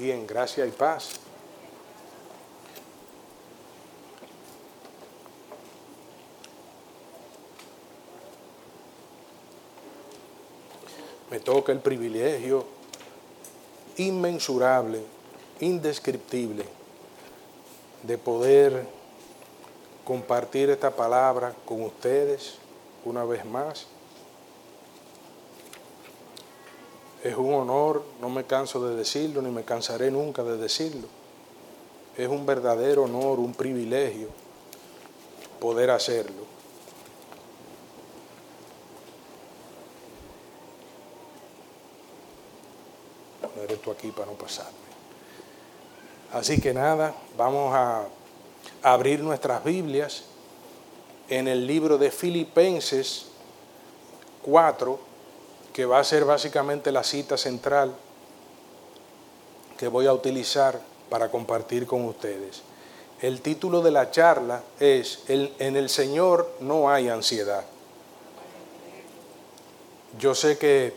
Bien, gracias y paz. Me toca el privilegio inmensurable, indescriptible, de poder compartir esta palabra con ustedes una vez más. Es un honor, no me canso de decirlo, ni me cansaré nunca de decirlo. Es un verdadero honor, un privilegio poder hacerlo. Poner esto aquí para no pasarme. Así que nada, vamos a abrir nuestras Biblias en el libro de Filipenses 4 que va a ser básicamente la cita central que voy a utilizar para compartir con ustedes. El título de la charla es En el Señor no hay ansiedad. Yo sé que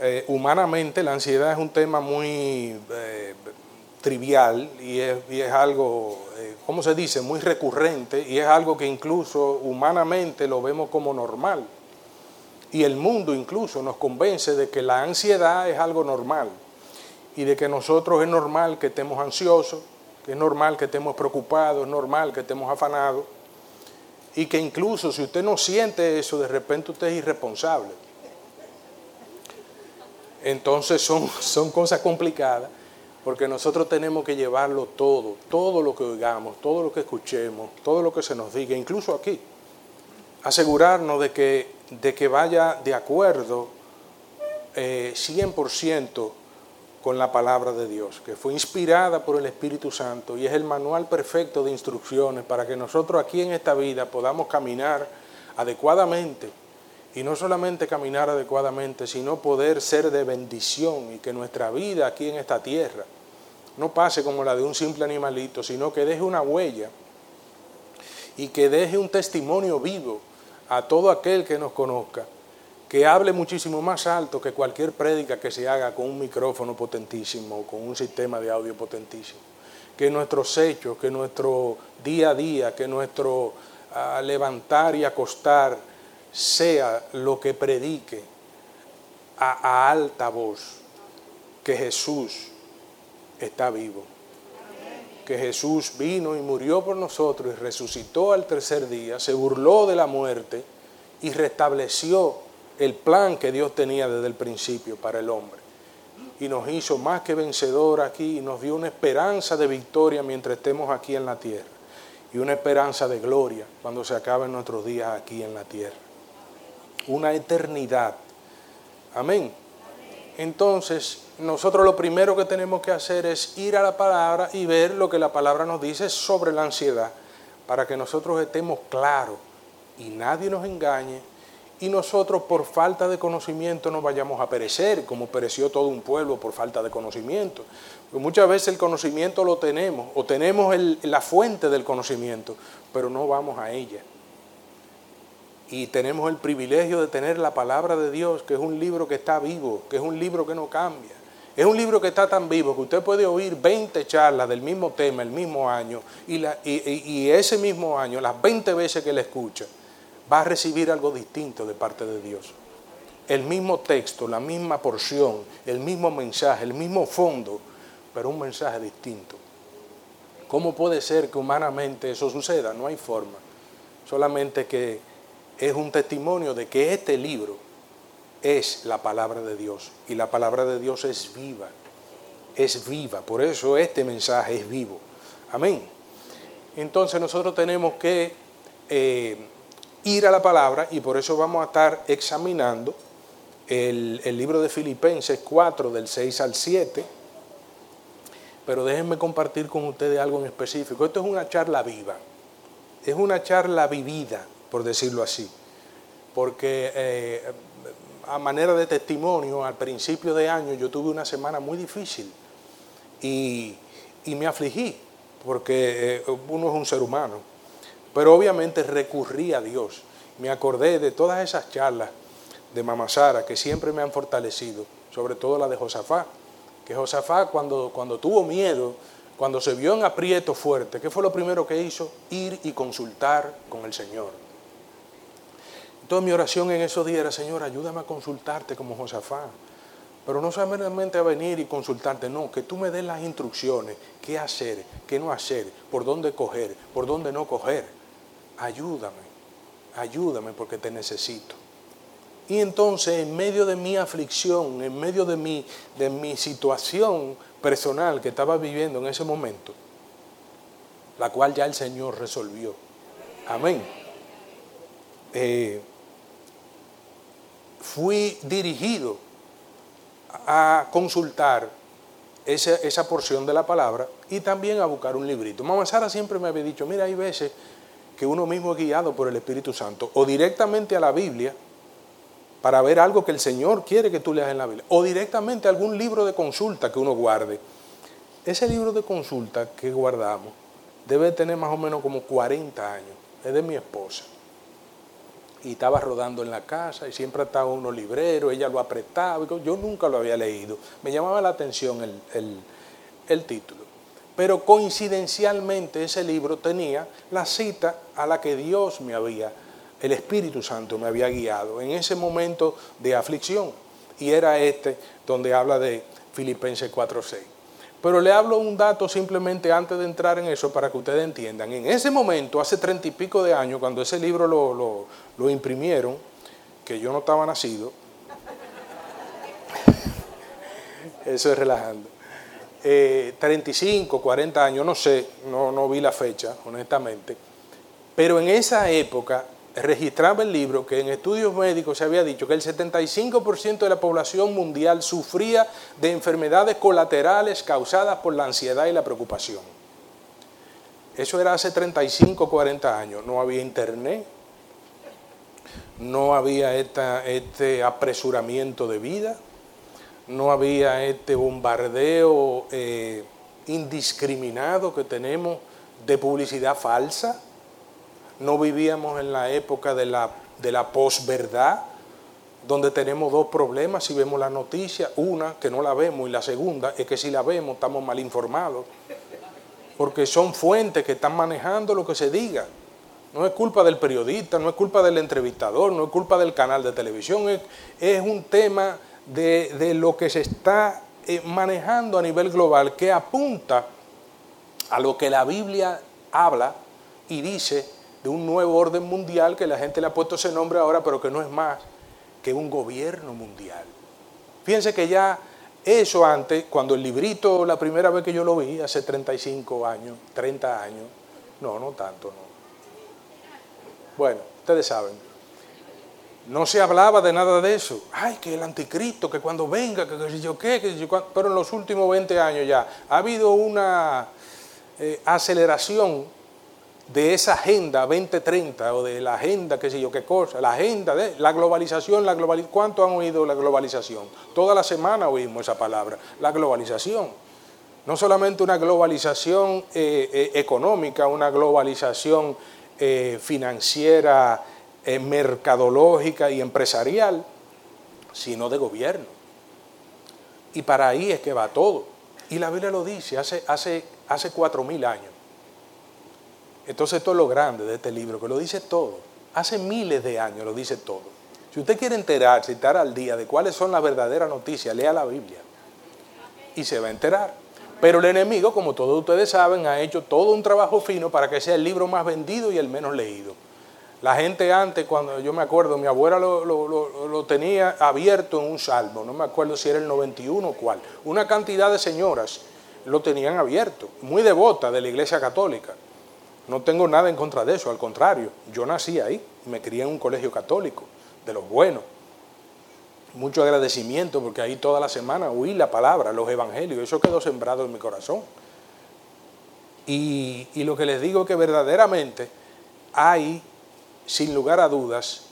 eh, humanamente la ansiedad es un tema muy eh, trivial y es, algo, eh, ¿cómo se dice?, muy recurrente y es algo que incluso humanamente lo vemos como normal y el mundo incluso nos convence de que la ansiedad es algo normal y de que nosotros es normal que estemos ansiosos, que es normal que estemos preocupados, es normal que estemos afanados y que incluso si usted no siente eso, de repente usted es irresponsable. Entonces son, son cosas complicadas porque nosotros tenemos que llevarlo todo, todo lo que oigamos, todo lo que escuchemos, todo lo que se nos diga, incluso aquí. Asegurarnos de que de que vaya de acuerdo 100% eh, con la palabra de Dios, que fue inspirada por el Espíritu Santo y es el manual perfecto de instrucciones para que nosotros aquí en esta vida podamos caminar adecuadamente. Y no solamente caminar adecuadamente, sino poder ser de bendición y que nuestra vida aquí en esta tierra no pase como la de un simple animalito, sino que deje una huella y que deje un testimonio vivo a todo aquel que nos conozca, que hable muchísimo más alto que cualquier prédica que se haga con un micrófono potentísimo con un sistema de audio potentísimo. Que nuestros hechos, que nuestro día a día, que nuestro ah, levantar y acostar sea lo que predique a alta voz que Jesús está vivo que Jesús vino y murió por nosotros y resucitó al tercer día, se burló de la muerte y restableció el plan que Dios tenía desde el principio para el hombre. Y nos hizo más que vencedor aquí y nos dio una esperanza de victoria mientras estemos aquí en la tierra. Y una esperanza de gloria cuando se acaben nuestros días aquí en la tierra. Una eternidad. Amén. Entonces, nosotros lo primero que tenemos que hacer es ir a la palabra y ver lo que la palabra nos dice sobre la ansiedad, para que nosotros estemos claros y nadie nos engañe y nosotros por falta de conocimiento no vayamos a perecer, como pereció todo un pueblo por falta de conocimiento. Porque muchas veces el conocimiento lo tenemos, o tenemos la fuente del conocimiento, pero no vamos a ella y tenemos el privilegio de tener la palabra de Dios, que es un libro que está vivo, que es un libro que no cambia. Es un libro que está tan vivo que usted puede oír 20 charlas del mismo tema el mismo año y, y, ese mismo año, las 20 veces que le escucha, va a recibir algo distinto de parte de Dios. El mismo texto, la misma porción, el mismo mensaje, el mismo fondo, pero un mensaje distinto. ¿Cómo puede ser que humanamente eso suceda? No hay forma. Solamente que es un testimonio de que este libro es la palabra de Dios y la palabra de Dios es viva, es viva, por eso este mensaje es vivo. Amén. Entonces nosotros tenemos que eh, ir a la palabra y por eso vamos a estar examinando el, el libro de Filipenses 4 del 6 al 7. Pero déjenme compartir con ustedes algo en específico. Esto es una charla viva, es una charla vivida por decirlo así. Porque eh, a manera de testimonio, al principio de año yo tuve una semana muy difícil y, me afligí, porque eh, uno es un ser humano. Pero obviamente recurrí a Dios. Me acordé de todas esas charlas de Mama Sara que siempre me han fortalecido, sobre todo la de Josafá, que Josafat cuando, cuando tuvo miedo, cuando se vio en aprieto fuerte, ¿qué fue lo primero que hizo? Ir y consultar con el Señor. Entonces mi oración en esos días era, Señor, ayúdame a consultarte como Josafat. Pero no solamente a venir y consultarte, no, que tú me des las instrucciones, qué hacer, qué no hacer, por dónde coger, por dónde no coger. Ayúdame, ayúdame porque te necesito. Y entonces en medio de mi aflicción, en medio de mi, de mi situación personal que estaba viviendo en ese momento, la cual ya el Señor resolvió. Amén. Eh, fui dirigido a consultar esa, esa, porción de la palabra y también a buscar un librito. Mamá Sara siempre me había dicho, mira, hay veces que uno mismo es guiado por el Espíritu Santo, o directamente a la Biblia, para ver algo que el Señor quiere que tú leas en la Biblia, o directamente algún libro de consulta que uno guarde. Ese libro de consulta que guardamos debe tener más o menos como 40 años, es de mi esposa. Y estaba rodando en la casa y siempre estaba unos libreros, ella lo apretaba, yo nunca lo había leído. Me llamaba la atención el, el título. Pero coincidencialmente ese libro tenía la cita a la que Dios me había el Espíritu Santo me había guiado en ese momento de aflicción. Y era este donde habla de Filipenses 4.6. Pero le hablo un dato simplemente antes de entrar en eso para que ustedes entiendan. En ese momento, hace treinta y pico de años, cuando ese libro lo, lo imprimieron, que yo no estaba nacido, eso es relajando, 35, eh, 40 años, no sé, no, no vi la fecha, honestamente, pero en esa época registraba el libro que en estudios médicos se había dicho que el 75% de la población mundial sufría de enfermedades colaterales causadas por la ansiedad y la preocupación. Eso era hace 35, 40 años. No había internet, no había este apresuramiento de vida, no había este bombardeo eh, indiscriminado que tenemos de publicidad falsa no vivíamos en la época de la, de la posverdad, donde tenemos dos problemas si vemos la noticia, una que no la vemos y la segunda es que si la vemos estamos mal informados, porque son fuentes que están manejando lo que se diga. No es culpa del periodista, no es culpa del entrevistador, no es culpa del canal de televisión, es, es un tema de, de, lo que se está eh, manejando a nivel global que apunta a lo que la Biblia habla y dice de un nuevo orden mundial que la gente le ha puesto ese nombre ahora, pero que no es más que un gobierno mundial. Fíjense que ya eso antes, cuando el librito, la primera vez que yo lo vi, hace 35 años, 30 años, no, no tanto, no. Bueno, ustedes saben, no se hablaba de nada de eso. Ay, que el anticristo, que cuando venga, que, yo qué, que yo Pero en los últimos 20 años ya ha habido una eh, aceleración de esa agenda 2030 o de la agenda, qué sé yo, qué cosa, la agenda de la globalización, la globalización. ¿Cuánto han oído la globalización? Toda la semana oímos esa palabra, la globalización. No solamente una globalización eh, eh, económica, una globalización eh, financiera, mercadológica y empresarial, sino de gobierno. Y para ahí es que va todo. Y la Biblia lo dice hace, hace, hace cuatro mil años. Entonces esto es lo grande de este libro, que lo dice todo. Hace miles de años lo dice todo. Si usted quiere enterarse, estar al día de cuáles son las verdaderas noticias, lea la Biblia y se va a enterar. Pero el enemigo, como todos ustedes saben, ha hecho todo un trabajo fino para que sea el libro más vendido y el menos leído. La gente antes, cuando yo me acuerdo, mi abuela lo, lo, tenía abierto en un salmo, no me acuerdo si era el 91 o cuál. Una cantidad de señoras lo tenían abierto, muy devota de la Iglesia Católica. No tengo nada en contra de eso, al contrario, yo nací ahí, me crié en un colegio católico, de los buenos. Mucho agradecimiento porque ahí toda la semana oí la palabra, los evangelios, eso quedó sembrado en mi corazón. Y, y lo que les digo es que verdaderamente hay, sin lugar a dudas,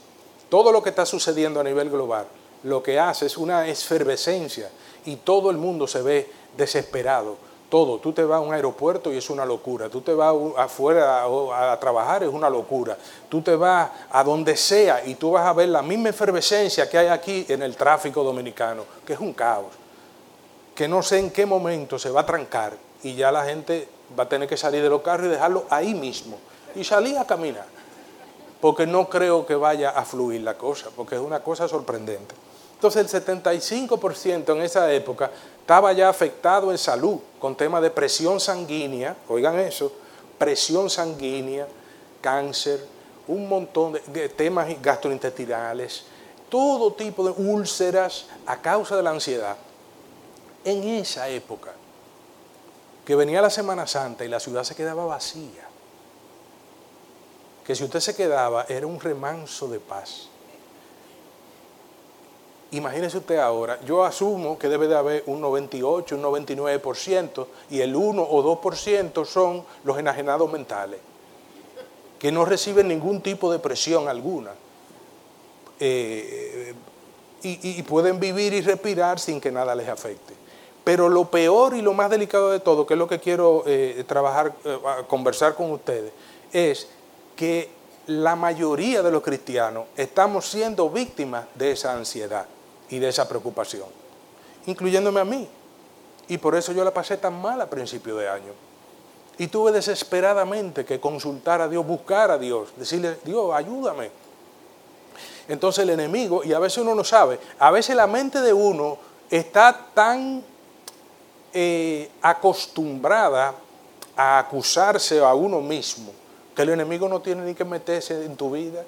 todo lo que está sucediendo a nivel global, lo que hace es una efervescencia y todo el mundo se ve desesperado todo. Tú te vas a un aeropuerto y es una locura. Tú te vas afuera a, trabajar, es una locura. Tú te vas a donde sea y tú vas a ver la misma efervescencia que hay aquí en el tráfico dominicano, que es un caos. que no sé en qué momento se va a trancar y ya la gente va a tener que salir de los carros y dejarlo ahí mismo y salir a caminar. Porque no creo que vaya a fluir la cosa, porque es una cosa sorprendente. Entonces el 75% en esa época estaba ya afectado en salud con temas de presión sanguínea, oigan eso, presión sanguínea, cáncer, un montón de, temas gastrointestinales, todo tipo de úlceras a causa de la ansiedad. En esa época, que venía la Semana Santa y la ciudad se quedaba vacía, que si usted se quedaba era un remanso de paz. Imagínese usted ahora, yo asumo que debe de haber un 98, un 99% y el 1 o 2% son los enajenados mentales, que no reciben ningún tipo de presión alguna eh, y, pueden vivir y respirar sin que nada les afecte. Pero lo peor y lo más delicado de todo, que es lo que quiero eh, trabajar, eh, conversar con ustedes, es que la mayoría de los cristianos estamos siendo víctimas de esa ansiedad y de esa preocupación, incluyéndome a mí. Y por eso yo la pasé tan mal a principio de año. Y tuve desesperadamente que consultar a Dios, buscar a Dios, decirle, Dios, ayúdame. Entonces el enemigo, y a veces uno no sabe, a veces la mente de uno está tan eh, acostumbrada a acusarse a uno mismo, que el enemigo no tiene ni que meterse en tu vida.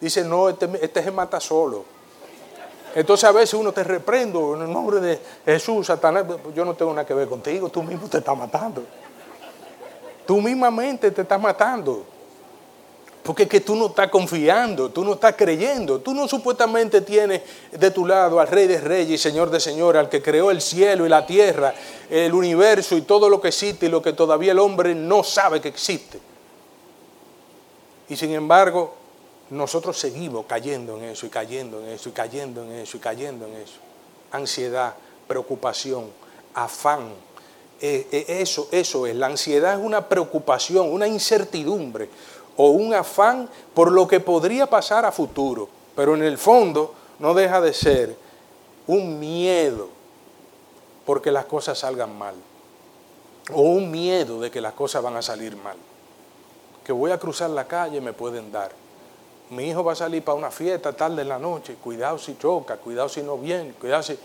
Dice, no, este, este se mata solo. Entonces a veces uno te reprendo en el nombre de Jesús, Satanás, yo no tengo nada que ver contigo, tú mismo te estás matando. Tú mismamente te estás matando. Porque es que tú no estás confiando, tú no estás creyendo, tú no supuestamente tienes de tu lado al Rey de Reyes y Señor de Señores, al que creó el cielo y la tierra, el universo y todo lo que existe y lo que todavía el hombre no sabe que existe. Y sin embargo, nosotros seguimos cayendo en eso y cayendo en eso y cayendo en eso y cayendo en eso. Ansiedad, preocupación, afán. Eh, eh, eso, eso es. La ansiedad es una preocupación, una incertidumbre o un afán por lo que podría pasar a futuro. Pero en el fondo no deja de ser un miedo porque las cosas salgan mal. O un miedo de que las cosas van a salir mal. Que voy a cruzar la calle me pueden dar mi hijo va a salir para una fiesta tarde en la noche, cuidado si choca, cuidado si no viene, cuidado si...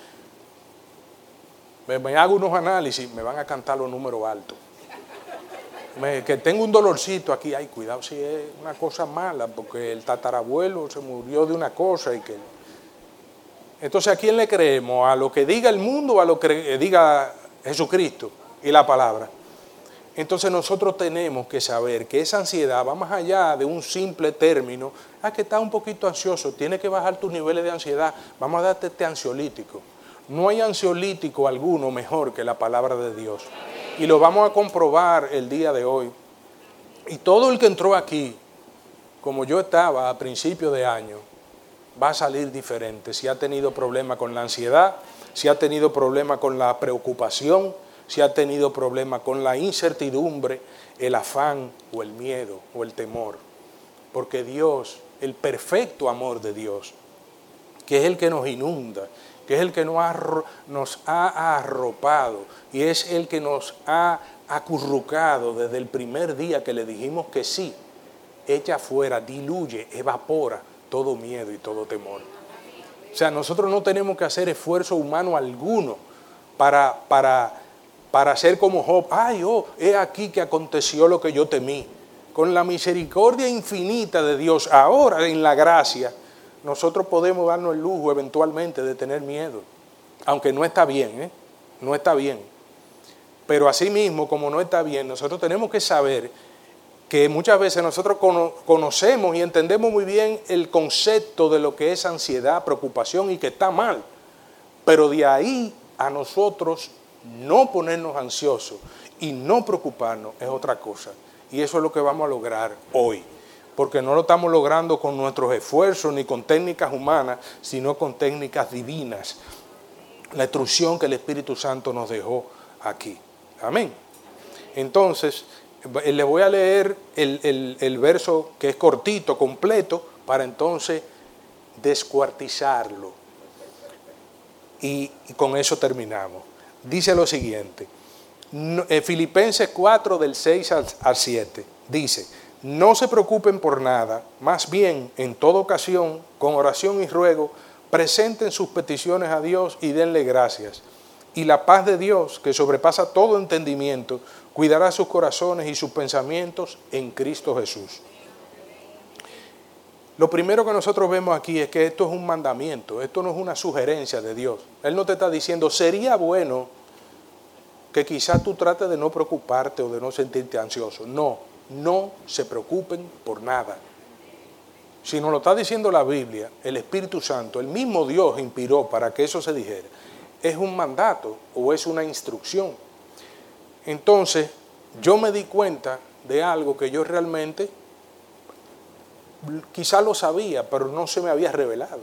Me, hago unos análisis, me van a cantar los números altos. que tengo un dolorcito aquí, ay, cuidado si es una cosa mala, porque el tatarabuelo se murió de una cosa y que... Entonces, ¿a quién le creemos? ¿A lo que diga el mundo o a lo que diga Jesucristo y la palabra? Entonces nosotros tenemos que saber que esa ansiedad va más allá de un simple término, ah, que está un poquito ansioso, tiene que bajar tus niveles de ansiedad, vamos a darte este ansiolítico. No hay ansiolítico alguno mejor que la palabra de Dios. Y lo vamos a comprobar el día de hoy. Y todo el que entró aquí, como yo estaba a principio de año, va a salir diferente. Si ha tenido problema con la ansiedad, si ha tenido problema con la preocupación, si ha tenido problema con la incertidumbre, el afán o el miedo o el temor. Porque Dios, el perfecto amor de Dios, que es el que nos inunda, que es el que nos ha, nos ha arropado y es el que nos ha acurrucado desde el primer día que le dijimos que sí, echa fuera, diluye, evapora todo miedo y todo temor. O sea, nosotros no tenemos que hacer esfuerzo humano alguno para, para para ser como Job. Ay, oh, he aquí que aconteció lo que yo temí. Con la misericordia infinita de Dios, ahora en la gracia, nosotros podemos darnos el lujo eventualmente de tener miedo. Aunque no está bien, ¿eh? No está bien. Pero asimismo, como no está bien, nosotros tenemos que saber que muchas veces nosotros conocemos y entendemos muy bien el concepto de lo que es ansiedad, preocupación y que está mal. Pero de ahí a nosotros no ponernos ansiosos y no preocuparnos es otra cosa. Y eso es lo que vamos a lograr hoy. Porque no lo estamos logrando con nuestros esfuerzos ni con técnicas humanas, sino con técnicas divinas. La instrucción que el Espíritu Santo nos dejó aquí. Amén. Entonces, eh, le voy a leer el, el verso que es cortito, completo, para entonces descuartizarlo. Y, con eso terminamos. Dice lo siguiente. Eh, Filipenses 4 del 6 al 7 dice, no se preocupen por nada, más bien en toda ocasión, con oración y ruego, presenten sus peticiones a Dios y denle gracias. Y la paz de Dios, que sobrepasa todo entendimiento, cuidará sus corazones y sus pensamientos en Cristo Jesús. Lo primero que nosotros vemos aquí es que esto es un mandamiento, esto no es una sugerencia de Dios. Él no te está diciendo, sería bueno que quizás tú trates de no preocuparte o de no sentirte ansioso. No, no se preocupen por nada. Si nos lo está diciendo la Biblia, el Espíritu Santo, el mismo Dios inspiró para que eso se dijera, es un mandato o es una instrucción. Entonces, yo me di cuenta de algo que yo realmente quizás lo sabía, pero no se me había revelado.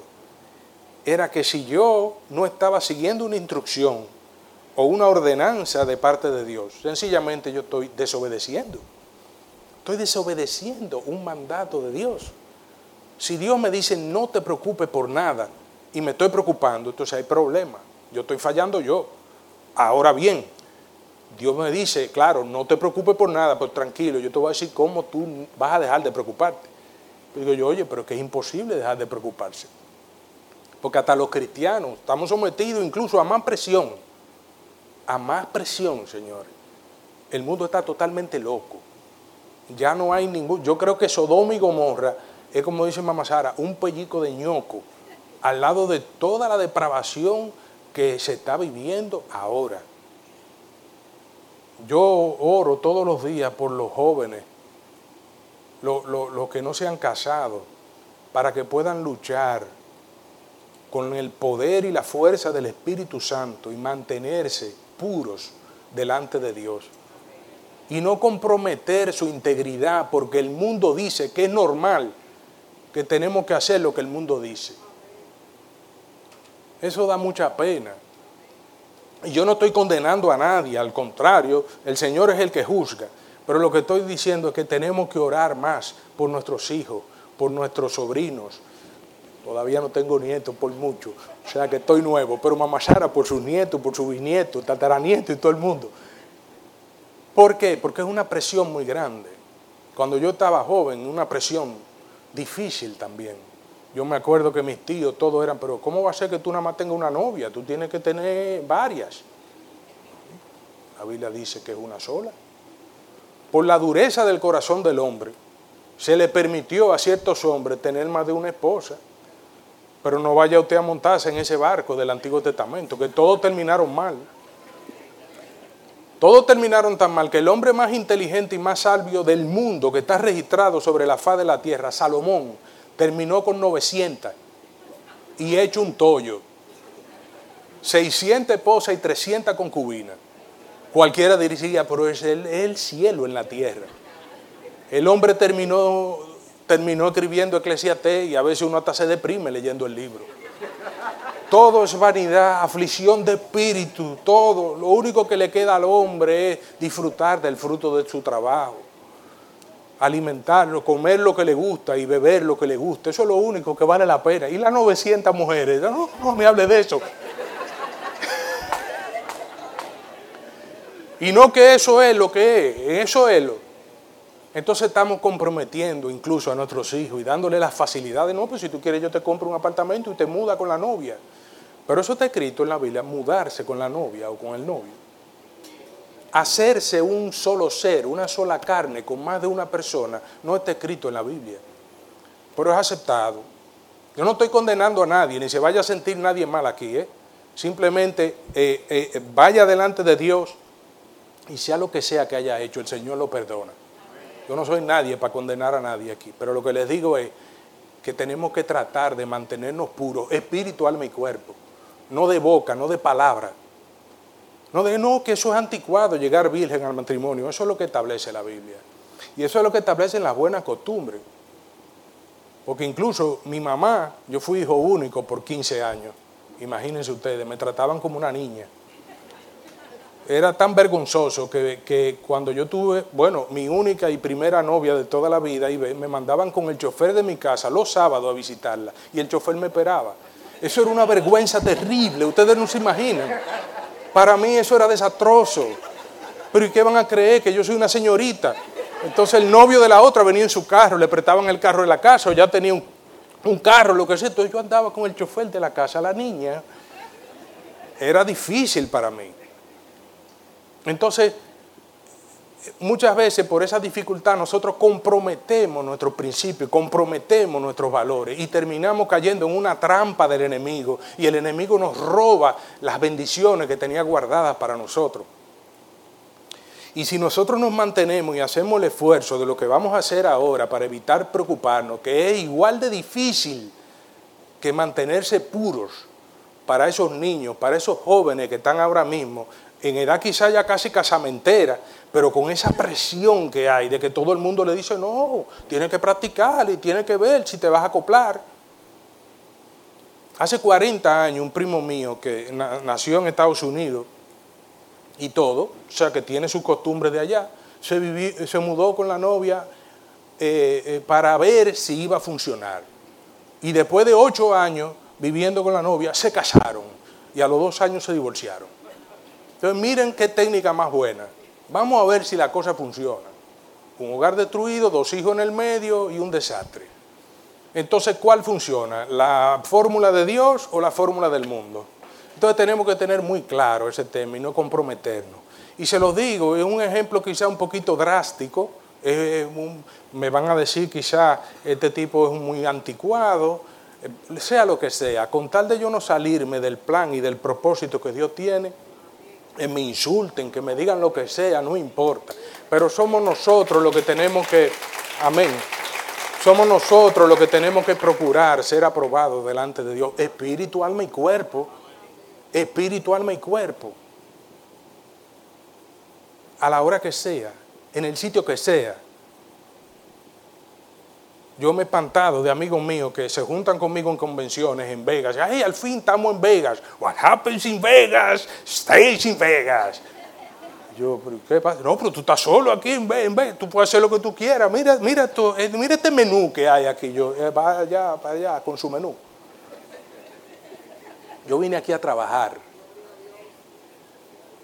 Era que si yo no estaba siguiendo una instrucción o una ordenanza de parte de Dios, sencillamente yo estoy desobedeciendo. Estoy desobedeciendo un mandato de Dios. Si Dios me dice no te preocupes por nada y me estoy preocupando, entonces hay problema. Yo estoy fallando yo. Ahora bien, Dios me dice, claro, no te preocupes por nada, pero tranquilo, yo te voy a decir cómo tú vas a dejar de preocuparte. Digo yo, oye, pero que es imposible dejar de preocuparse. Porque hasta los cristianos estamos sometidos incluso a más presión. A más presión, señores. El mundo está totalmente loco. Ya no hay ningún... Yo creo que Sodoma y Gomorra es como dice Mamá Sara, un pellico de ñoco al lado de toda la depravación que se está viviendo ahora. Yo oro todos los días por los jóvenes, los que no se han casado, para que puedan luchar con el poder y la fuerza del Espíritu Santo y mantenerse puros delante de Dios. Y no comprometer su integridad porque el mundo dice que es normal que tenemos que hacer lo que el mundo dice. Eso da mucha pena. Y yo no estoy condenando a nadie, al contrario, el Señor es el que juzga. Pero lo que estoy diciendo es que tenemos que orar más por nuestros hijos, por nuestros sobrinos. Todavía no tengo nietos por mucho, o sea que estoy nuevo, pero mamá Sara por sus nietos, por sus bisnietos, tataranietos y todo el mundo. ¿Por qué? Porque es una presión muy grande. Cuando yo estaba joven, una presión difícil también. Yo me acuerdo que mis tíos todos eran, pero ¿cómo va a ser que tú nada más tengas una novia? Tú tienes que tener varias. La Biblia dice que es una sola. Por la dureza del corazón del hombre, se le permitió a ciertos hombres tener más de una esposa. Pero no vaya usted a montarse en ese barco del Antiguo Testamento, que todos terminaron mal. Todos terminaron tan mal que el hombre más inteligente y más sabio del mundo que está registrado sobre la faz de la tierra, Salomón, terminó con 900 y hecho un tollo. 600 esposas y 300 concubinas. Cualquiera diría, pero es el, cielo en la tierra. El hombre terminó, terminó escribiendo Eclesiastés y a veces uno hasta se deprime leyendo el libro. Todo es vanidad, aflicción de espíritu, todo. Lo único que le queda al hombre es disfrutar del fruto de su trabajo alimentarlo, comer lo que le gusta y beber lo que le gusta. Eso es lo único que vale la pena. Y las 900 mujeres, no, no me hable de eso. Y no que eso es lo que es, eso es lo. Entonces estamos comprometiendo incluso a nuestros hijos y dándole las facilidades. No, pues si tú quieres yo te compro un apartamento y te muda con la novia. Pero eso está escrito en la Biblia, mudarse con la novia o con el novio hacerse un solo ser, una sola carne con más de una persona, no está escrito en la Biblia, pero es aceptado. Yo no estoy condenando a nadie, ni se vaya a sentir nadie mal aquí, ¿eh? simplemente eh, eh, vaya delante de Dios y sea lo que sea que haya hecho, el Señor lo perdona. Yo no soy nadie para condenar a nadie aquí, pero lo que les digo es que tenemos que tratar de mantenernos puros, espíritu, alma y cuerpo, no de boca, no de palabra, no de no, que eso es anticuado, llegar virgen al matrimonio. Eso es lo que establece la Biblia. Y eso es lo que establecen las buenas costumbres. Porque incluso mi mamá, yo fui hijo único por 15 años. Imagínense ustedes, me trataban como una niña. Era tan vergonzoso que, que, cuando yo tuve, bueno, mi única y primera novia de toda la vida, y me mandaban con el chofer de mi casa los sábados a visitarla, y el chofer me esperaba. Eso era una vergüenza terrible, ustedes no se imaginan. Para mí eso era desastroso. Pero ¿y qué van a creer? Que yo soy una señorita. Entonces el novio de la otra venía en su carro, le prestaban el carro de la casa, o ya tenía un, carro, lo que sea. Entonces yo andaba con el chofer de la casa, la niña. Era difícil para mí. Entonces, muchas veces por esa dificultad nosotros comprometemos nuestros principios, comprometemos nuestros valores y terminamos cayendo en una trampa del enemigo y el enemigo nos roba las bendiciones que tenía guardadas para nosotros. Y si nosotros nos mantenemos y hacemos el esfuerzo de lo que vamos a hacer ahora para evitar preocuparnos, que es igual de difícil que mantenerse puros para esos niños, para esos jóvenes que están ahora mismo en edad quizá ya casi casamentera, pero con esa presión que hay de que todo el mundo le dice, no, tienes que practicar y tienes que ver si te vas a acoplar. Hace 40 años un primo mío que nació en Estados Unidos y todo, o sea que tiene sus costumbres de allá, se, mudó con la novia eh, eh, para ver si iba a funcionar. Y después de ocho años viviendo con la novia, se casaron y a los dos años se divorciaron. Entonces miren qué técnica más buena. Vamos a ver si la cosa funciona. Un hogar destruido, dos hijos en el medio y un desastre. Entonces, ¿cuál funciona? ¿La fórmula de Dios o la fórmula del mundo? Entonces tenemos que tener muy claro ese tema y no comprometernos. Y se los digo, es un ejemplo quizá un poquito drástico, me van a decir quizá este tipo es muy anticuado, eh, sea lo que sea, con tal de yo no salirme del plan y del propósito que Dios tiene, me insulten, que me digan lo que sea, no importa. Pero somos nosotros los que tenemos que, amén, somos nosotros los que tenemos que procurar ser aprobados delante de Dios, espíritu, alma y cuerpo espíritu, alma y cuerpo. A la hora que sea, en el sitio que sea. Yo me he espantado de amigos míos que se juntan conmigo en convenciones en Vegas. Ay, al fin estamos en Vegas. What happens in Vegas stays in Vegas. Yo, ¿qué pasa? No, pero tú estás solo aquí en Vegas. Tú puedes hacer lo que tú quieras. Mira, mira, eh, mira este menú que hay aquí. Yo, eh, allá, allá con su menú. Yo vine aquí a trabajar.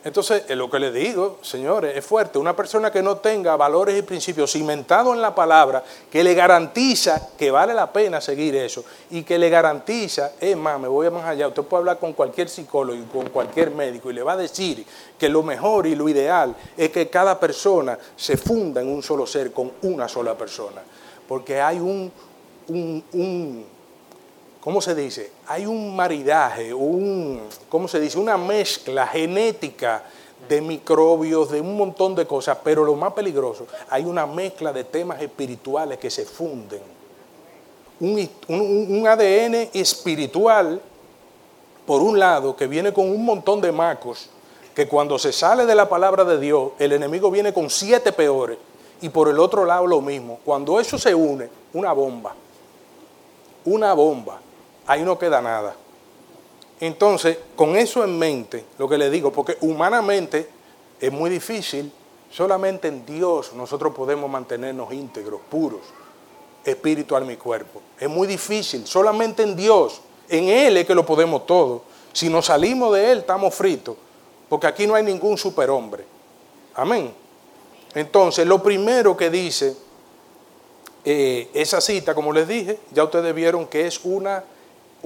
Entonces, es lo que le digo, señores, es fuerte. Una persona que no tenga valores y principios cimentados en la palabra, que le garantiza que vale la pena seguir eso y que le garantiza, es más, me voy más allá, usted puede hablar con cualquier psicólogo y con cualquier médico y le va a decir que lo mejor y lo ideal es que cada persona se funda en un solo ser, con una sola persona. Porque hay un, un, un ¿cómo se dice? Hay un maridaje, un, ¿cómo se dice? Una mezcla genética de microbios, de un montón de cosas, pero lo más peligroso, hay una mezcla de temas espirituales que se funden. Un, ADN espiritual, por un lado, que viene con un montón de macos, que cuando se sale de la palabra de Dios, el enemigo viene con siete peores, y por el otro lado lo mismo. Cuando eso se une, una bomba, una bomba ahí no queda nada. Entonces, con eso en mente, lo que le digo, porque humanamente es muy difícil, solamente en Dios nosotros podemos mantenernos íntegros, puros, espiritual mi cuerpo. Es muy difícil, solamente en Dios, en Él es que lo podemos todo. Si nos salimos de Él, estamos fritos, porque aquí no hay ningún superhombre. Amén. Entonces, lo primero que dice eh, esa cita, como les dije, ya ustedes vieron que es una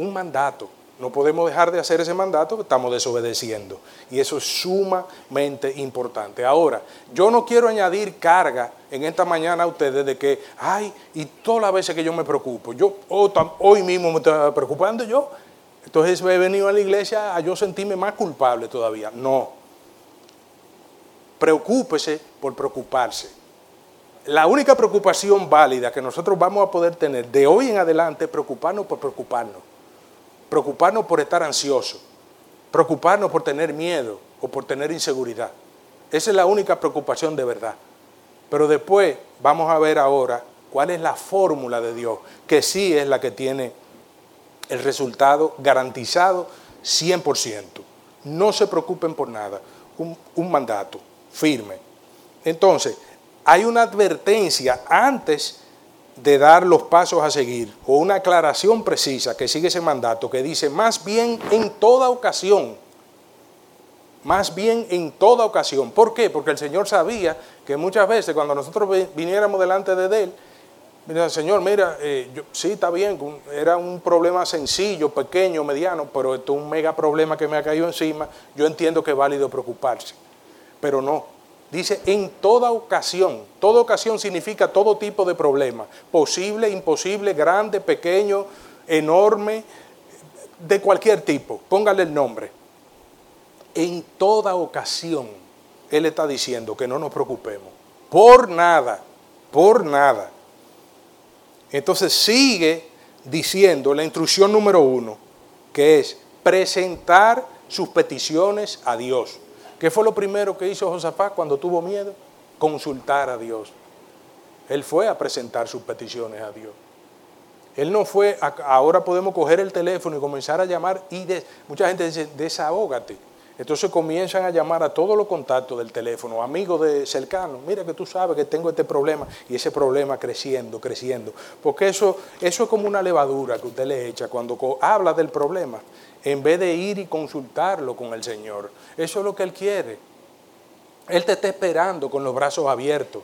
un mandato. No podemos dejar de hacer ese mandato, estamos desobedeciendo. Y eso es sumamente importante. Ahora, yo no quiero añadir carga en esta mañana a ustedes de que, ay, y todas las veces que yo me preocupo, yo hoy mismo me estoy preocupando yo, entonces he venido a la iglesia a yo sentirme más culpable todavía. No. Preocúpese por preocuparse. La única preocupación válida que nosotros vamos a poder tener de hoy en adelante es preocuparnos por preocuparnos preocuparnos por estar ansioso, preocuparnos por tener miedo o por tener inseguridad. Esa es la única preocupación de verdad. Pero después vamos a ver ahora cuál es la fórmula de Dios, que sí es la que tiene el resultado garantizado 100%. No se preocupen por nada. Un, un mandato firme. Entonces, hay una advertencia antes de dar los pasos a seguir, o una aclaración precisa que sigue ese mandato, que dice, más bien en toda ocasión, más bien en toda ocasión. ¿Por qué? Porque el Señor sabía que muchas veces cuando nosotros viniéramos delante de Él, mira, Señor, mira, eh, sí, está bien, era un problema sencillo, pequeño, mediano, pero esto es un mega problema que me ha caído encima, yo entiendo que es válido preocuparse, pero no. Dice, en toda ocasión, toda ocasión significa todo tipo de problema, posible, imposible, grande, pequeño, enorme, de cualquier tipo, póngale el nombre en toda ocasión, Él está diciendo que no nos preocupemos. Por nada, por nada. Entonces sigue diciendo la instrucción número uno, que es presentar sus peticiones a Dios. ¿Qué fue lo primero que hizo Josafat cuando tuvo miedo? Consultar a Dios. Él fue a presentar sus peticiones a Dios. Él no fue, ahora podemos coger el teléfono y comenzar a llamar y mucha gente dice, desahógate. Entonces comienzan a llamar a todos los contactos del teléfono, amigos de cercanos, mira que tú sabes que tengo este problema y ese problema creciendo, creciendo. Porque eso, eso es como una levadura que usted le echa cuando habla del problema, en vez de ir y consultarlo con el Señor. Eso es lo que Él quiere. Él te está esperando con los brazos abiertos.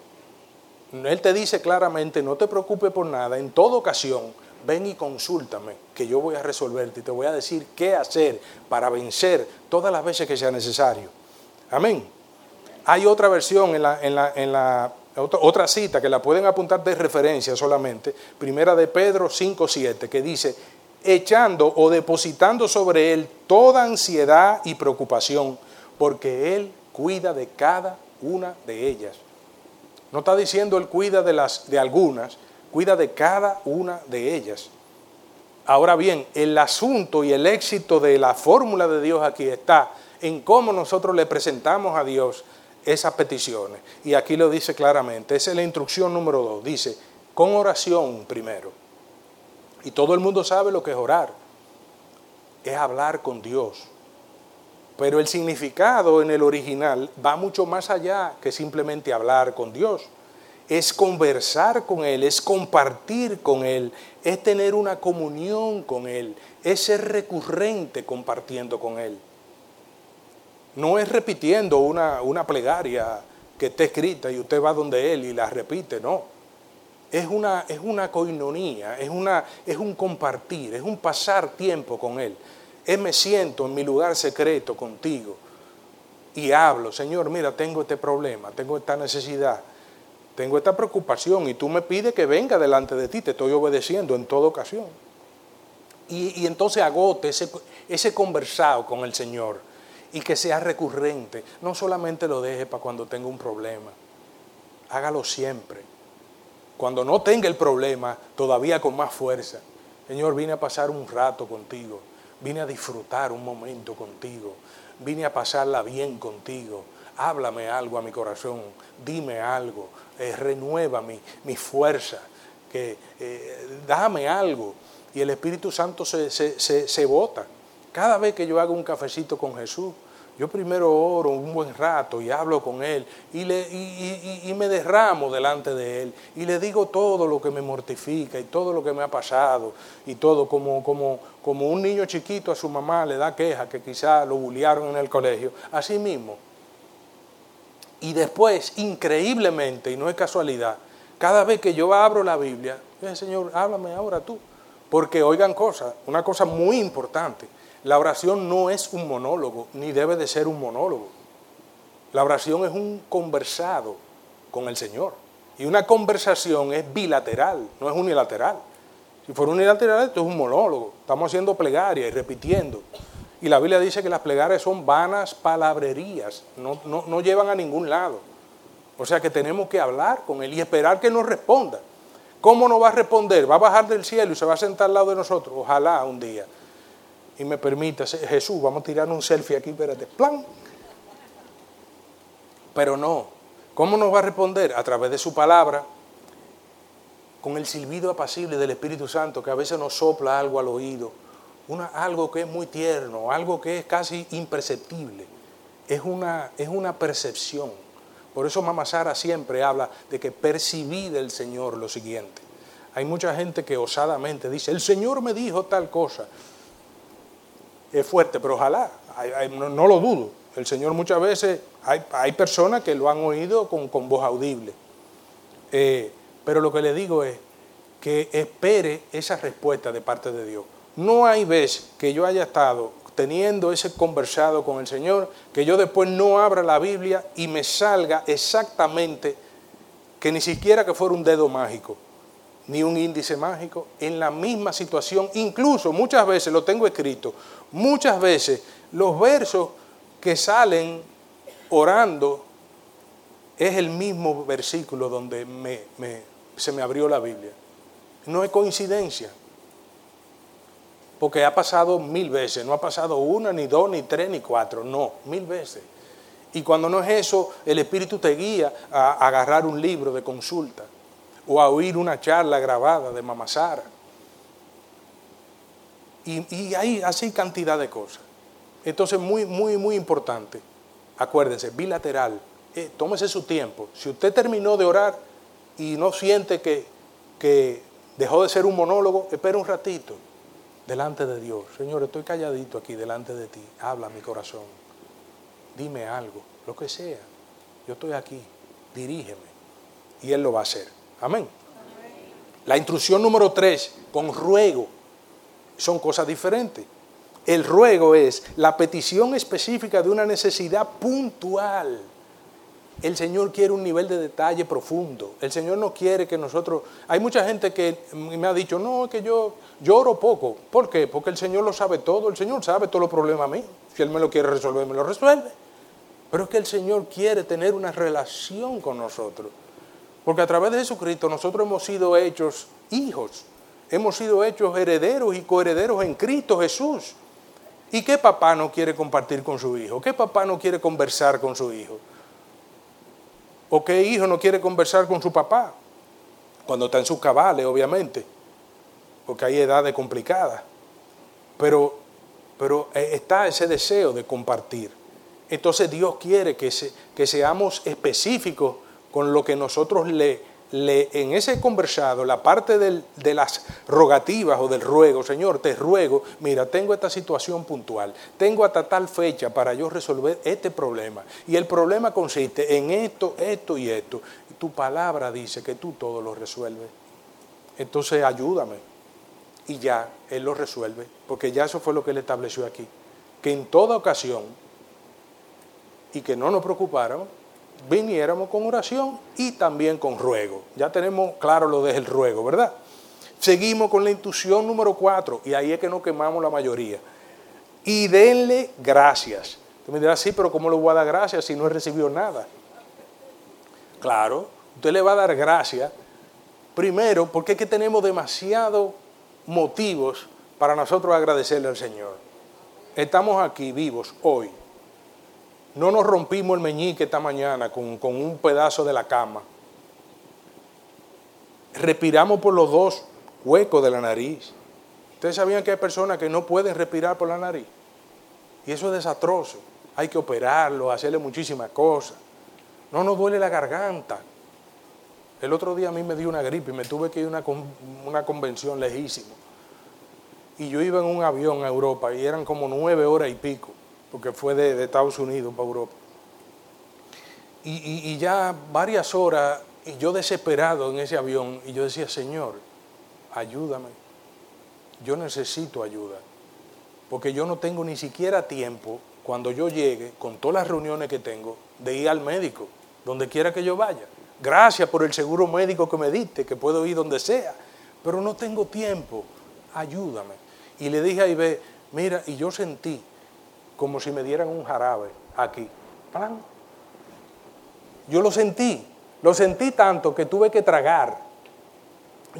Él te dice claramente, no te preocupes por nada, en toda ocasión ven y consúltame, que yo voy a resolverte y te voy a decir qué hacer para vencer todas las veces que sea necesario. Amén. Hay otra versión en la, en la, otra, cita que la pueden apuntar de referencia solamente, primera de Pedro 5.7, que dice, echando o depositando sobre él toda ansiedad y preocupación, porque él cuida de cada una de ellas. No está diciendo él cuida de, las, de algunas, cuida de cada una de ellas. Ahora bien, el asunto y el éxito de la fórmula de Dios aquí está en cómo nosotros le presentamos a Dios esas peticiones. Y aquí lo dice claramente, esa es la instrucción número dos, dice, con oración primero. Y todo el mundo sabe lo que es orar, es hablar con Dios. Pero el significado en el original va mucho más allá que simplemente hablar con Dios es conversar con Él, es compartir con Él, es tener una comunión con Él, es ser recurrente compartiendo con Él. No es repitiendo una, una plegaria que esté escrita y usted va donde Él y la repite, no. Es una, es una coinonía, es, una, es un compartir, es un pasar tiempo con Él. Es me siento en mi lugar secreto contigo y hablo, Señor, mira, tengo este problema, tengo esta necesidad tengo esta preocupación y tú me pides que venga delante de ti, te estoy obedeciendo en toda ocasión. Y, entonces agote ese, ese conversado con el Señor y que sea recurrente. No solamente lo deje para cuando tenga un problema, hágalo siempre. Cuando no tenga el problema, todavía con más fuerza. Señor, vine a pasar un rato contigo, vine a disfrutar un momento contigo, vine a pasarla bien contigo. Háblame algo a mi corazón, dime algo, eh, renueva mi, mi, fuerza, que eh, dame algo. Y el Espíritu Santo se, se, se, bota. Cada vez que yo hago un cafecito con Jesús, yo primero oro un buen rato y hablo con Él y, le, y, y, me derramo delante de Él y le digo todo lo que me mortifica y todo lo que me ha pasado y todo como, como, como un niño chiquito a su mamá le da queja que quizá lo bullearon en el colegio. Así mismo, y después, increíblemente, y no es casualidad, cada vez que yo abro la Biblia, Señor, háblame ahora tú. Porque oigan cosas, una cosa muy importante, la oración no es un monólogo, ni debe de ser un monólogo. La oración es un conversado con el Señor. Y una conversación es bilateral, no es unilateral. Si fuera unilateral, esto es un monólogo. Estamos haciendo plegaria y repitiendo. Y la Biblia dice que las plegarias son vanas palabrerías, no, no, llevan a ningún lado. O sea que tenemos que hablar con Él y esperar que nos responda. ¿Cómo nos va a responder? ¿Va a bajar del cielo y se va a sentar al lado de nosotros? Ojalá un día. Y me permita, Jesús, vamos a tirar un selfie aquí, espérate, plan. Pero no. ¿Cómo nos va a responder? A través de su palabra, con el silbido apacible del Espíritu Santo, que a veces nos sopla algo al oído algo que es muy tierno, algo que es casi imperceptible. Es una, es una percepción. Por eso Mama Sara siempre habla de que percibí del Señor lo siguiente. Hay mucha gente que osadamente dice, el Señor me dijo tal cosa. Es fuerte, pero ojalá, no, lo dudo. El Señor muchas veces, hay, personas que lo han oído con, voz audible. Eh, pero lo que le digo es que espere esa respuesta de parte de Dios. No hay vez que yo haya estado teniendo ese conversado con el Señor, que yo después no abra la Biblia y me salga exactamente que ni siquiera que fuera un dedo mágico, ni un índice mágico, en la misma situación, incluso muchas veces, lo tengo escrito, muchas veces los versos que salen orando es el mismo versículo donde se me abrió la Biblia. No es coincidencia, porque ha pasado mil veces, no ha pasado una, ni dos, ni tres, ni cuatro, no, mil veces. Y cuando no es eso, el Espíritu te guía a agarrar un libro de consulta o a oír una charla grabada de Mamá Sara. Y, y hay así cantidad de cosas. Entonces, muy, muy, muy importante. Acuérdense, bilateral. Eh, tómese su tiempo. Si usted terminó de orar y no siente que, que dejó de ser un monólogo, espere un ratito delante de Dios. Señor, estoy calladito aquí delante de ti. Habla mi corazón. Dime algo, lo que sea. Yo estoy aquí. Dirígeme. Y Él lo va a hacer. Amén. La instrucción número tres, con ruego, son cosas diferentes. El ruego es la petición específica de una necesidad puntual. El Señor quiere un nivel de detalle profundo. El Señor no quiere que nosotros... Hay mucha gente que me ha dicho, no, que yo lloro poco. ¿Por qué? Porque el Señor lo sabe todo. El Señor sabe todos los problemas míos. Si Él me lo quiere resolver, me lo resuelve. Pero es que el Señor quiere tener una relación con nosotros. Porque a través de Jesucristo nosotros hemos sido hechos hijos. Hemos sido hechos herederos y coherederos en Cristo Jesús. ¿Y qué papá no quiere compartir con su hijo? ¿Qué papá no quiere conversar con su hijo? ¿O qué hijo no quiere conversar con su papá? Cuando está en sus cabales, obviamente, porque hay edades complicadas. Pero, pero eh, está ese deseo de compartir. Entonces Dios quiere que, se, que seamos específicos con lo que nosotros le, en ese conversado, la parte de las rogativas o del ruego, Señor, te ruego, mira, tengo esta situación puntual, tengo hasta tal fecha para yo resolver este problema. Y el problema consiste en esto, esto y esto. Tu palabra dice que tú todo lo resuelves. Entonces ayúdame. Y ya Él lo resuelve, porque ya eso fue lo que Él estableció aquí. Que en toda ocasión, y que no nos preocupáramos, viniéramos con oración y también con ruego. Ya tenemos claro lo del ruego, ¿verdad? Seguimos con la intuición número cuatro y ahí es que nos quemamos la mayoría. Y denle gracias. Usted me dirá, sí, pero ¿cómo le voy a dar gracias si no he recibido nada? Claro, usted le va a dar gracias primero porque es que tenemos demasiados motivos para nosotros agradecerle al Señor. Estamos aquí vivos hoy no nos rompimos el meñique esta mañana con, un pedazo de la cama. Respiramos por los dos huecos de la nariz. Ustedes sabían que hay personas que no pueden respirar por la nariz. Y eso es desastroso. Hay que operarlo, hacerle muchísimas cosas. No nos duele la garganta. El otro día a mí me dio una gripe y me tuve que ir a una, una convención lejísima. Y yo iba en un avión a Europa y eran como nueve horas y pico porque fue de, Estados Unidos para Europa. Y, ya varias horas, y yo desesperado en ese avión, y yo decía, Señor, ayúdame, yo necesito ayuda, porque yo no tengo ni siquiera tiempo, cuando yo llegue, con todas las reuniones que tengo, de ir al médico, donde quiera que yo vaya. Gracias por el seguro médico que me diste, que puedo ir donde sea, pero no tengo tiempo, ayúdame. Y le dije a Ibe, mira, y yo sentí como si me dieran un jarabe aquí. Yo lo sentí, lo sentí tanto que tuve que tragar.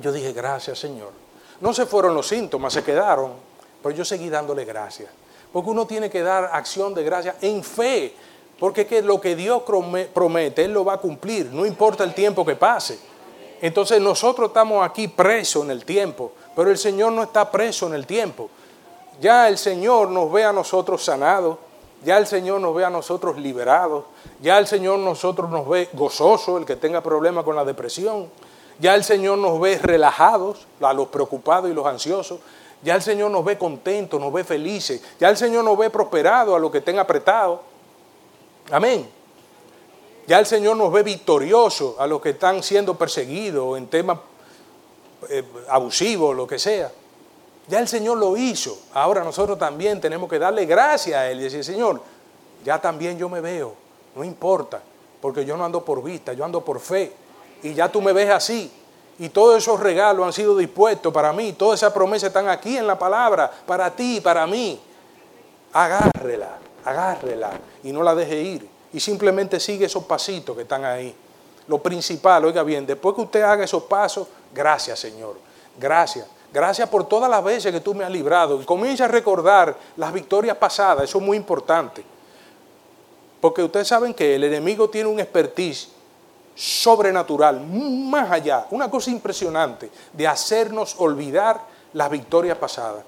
Yo dije, gracias Señor. No se fueron los síntomas, se quedaron, pero yo seguí dándole gracias. Porque uno tiene que dar acción de gracias en fe, porque que lo que Dios promete, Él lo va a cumplir, no importa el tiempo que pase. Entonces nosotros estamos aquí presos en el tiempo, pero el Señor no está preso en el tiempo. Ya el Señor nos ve a nosotros sanados, ya el Señor nos ve a nosotros liberados, ya el Señor nosotros nos ve gozosos, el que tenga problemas con la depresión, ya el Señor nos ve relajados, a los preocupados y los ansiosos, ya el Señor nos ve contentos, nos ve felices, ya el Señor nos ve prosperados a los que estén apretados. Amén. Ya el Señor nos ve victorioso a los que están siendo perseguidos en temas eh, abusivos, lo que sea. Ya el Señor lo hizo. Ahora nosotros también tenemos que darle gracias a Él y decir, Señor, ya también yo me veo, no importa, porque yo no ando por vista, yo ando por fe. Y ya tú me ves así. Y todos esos regalos han sido dispuestos para mí, todas esas promesas están aquí en la palabra, para ti, para mí. Agárrela, agárrela y no la deje ir. Y simplemente sigue esos pasitos que están ahí. Lo principal, oiga bien, después que usted haga esos pasos, gracias Señor, gracias. Gracias por todas las veces que tú me has librado. Y comienza a recordar las victorias pasadas, eso es muy importante. Porque ustedes saben que el enemigo tiene un expertise sobrenatural, más allá, una cosa impresionante, de hacernos olvidar las victorias pasadas.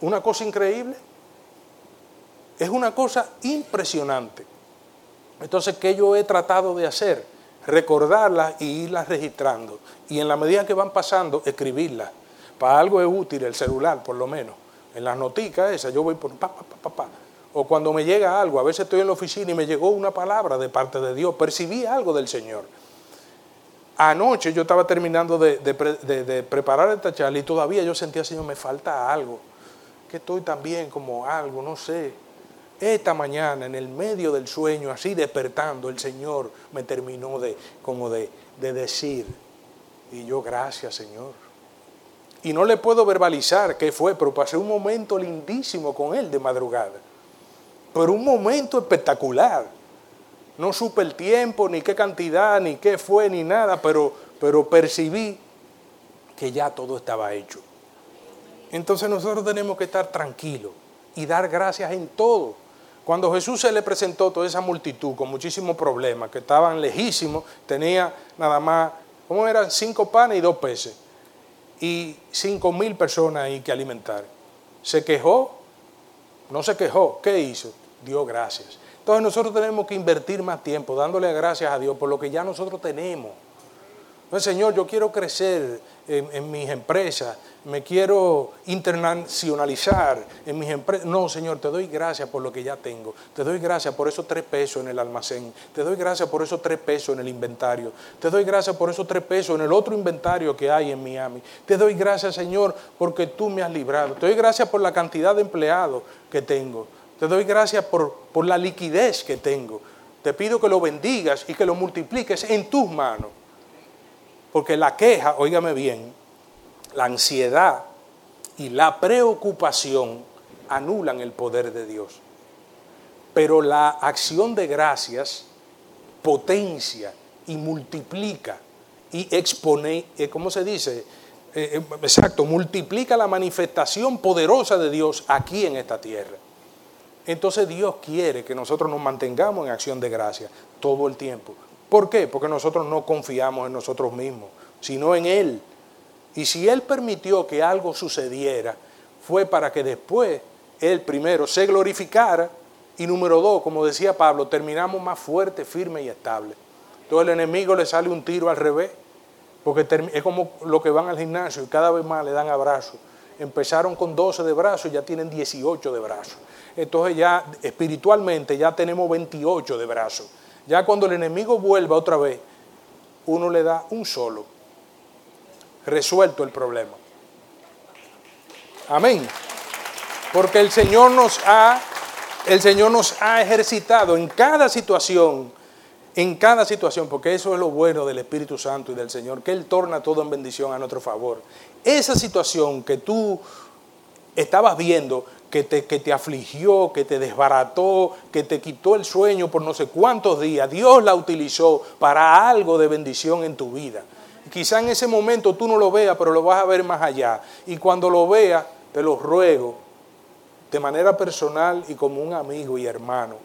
Una cosa increíble. Es una cosa impresionante. Entonces, ¿qué yo he tratado de hacer? Recordarlas y irlas registrando. Y en la medida que van pasando, escribirlas. Para algo es útil el celular, por lo menos. En las noticias esas, yo voy por pa, pa, pa, pa, O cuando me llega algo, a veces estoy en la oficina y me llegó una palabra de parte de Dios, percibí algo del Señor. Anoche yo estaba terminando de, de preparar esta charla y todavía yo sentía, Señor, me falta algo. Que estoy también como algo, no sé. Esta mañana, en el medio del sueño, así despertando, el Señor me terminó de, como de, de decir. Y yo, gracias, Señor. Y no le puedo verbalizar qué fue, pero pasé un momento lindísimo con él de madrugada. Pero un momento espectacular. No supe el tiempo, ni qué cantidad, ni qué fue, ni nada, pero, pero percibí que ya todo estaba hecho. Entonces nosotros tenemos que estar tranquilos y dar gracias en todo. Cuando Jesús se le presentó toda esa multitud con muchísimos problemas, que estaban lejísimos, tenía nada más, ¿cómo eran? Cinco panes y dos peces y cinco mil personas ahí que alimentar. ¿Se quejó? No se quejó. ¿Qué hizo? Dio gracias. Entonces nosotros tenemos que invertir más tiempo dándole gracias a Dios por lo que ya nosotros tenemos. Señor, yo quiero crecer en, mis empresas, me quiero internacionalizar en mis empresas. No, Señor, te doy gracias por lo que ya tengo. Te doy gracias por esos tres pesos en el almacén. Te doy gracias por esos tres pesos en el inventario. Te doy gracias por esos tres pesos en el otro inventario que hay en Miami. Te doy gracias, Señor, porque tú me has librado. Te doy gracias por la cantidad de empleados que tengo. Te doy gracias por, por la liquidez que tengo. Te pido que lo bendigas y que lo multipliques en tus manos. Porque la queja, óigame bien, la ansiedad y la preocupación anulan el poder de Dios. Pero la acción de gracias potencia y multiplica y expone, eh, ¿cómo se dice? Eh, eh, exacto, multiplica la manifestación poderosa de Dios aquí en esta tierra. Entonces Dios quiere que nosotros nos mantengamos en acción de gracia todo el tiempo. ¿Por qué? Porque nosotros no confiamos en nosotros mismos, sino en Él. Y si Él permitió que algo sucediera, fue para que después Él primero se glorificara y número dos, como decía Pablo, terminamos más fuerte, firme y estable. Entonces el enemigo le sale un tiro al revés, porque es como los que van al gimnasio y cada vez más le dan abrazos. Empezaron con 12 de brazos y ya tienen 18 de brazos. Entonces ya espiritualmente ya tenemos 28 de brazos. Ya cuando el enemigo vuelva otra vez, uno le da un solo. Resuelto el problema. Amén. Porque el Señor nos ha el Señor nos ha ejercitado en cada situación, en cada situación, porque eso es lo bueno del Espíritu Santo y del Señor, que Él torna todo en bendición a nuestro favor. Esa situación que tú estabas viendo, que te, que te afligió, que te desbarató, que te quitó el sueño por no sé cuántos días, Dios la utilizó para algo de bendición en tu vida. Quizá en ese momento tú no lo veas, pero lo vas a ver más allá. Y cuando lo veas, te lo ruego, de manera personal y como un amigo y hermano,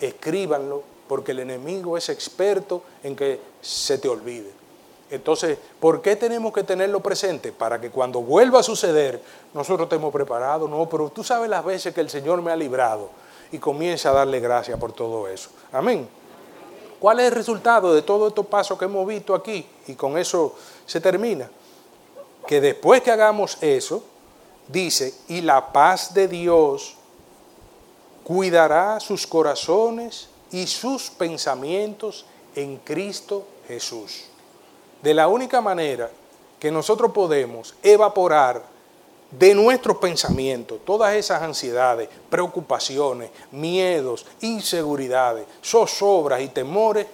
escríbanlo, porque el enemigo es experto en que se te olvide. Entonces, ¿por qué tenemos que tenerlo presente? Para que cuando vuelva a suceder, nosotros estemos preparados. No, pero tú sabes las veces que el Señor me ha librado y comienza a darle gracias por todo eso. Amén. ¿Cuál es el resultado de todos estos pasos que hemos visto aquí? Y con eso se termina. Que después que hagamos eso, dice, y la paz de Dios cuidará sus corazones y sus pensamientos en Cristo Jesús. De la única manera que nosotros podemos evaporar de nuestros pensamientos todas esas ansiedades, preocupaciones, miedos, inseguridades, zozobras y temores,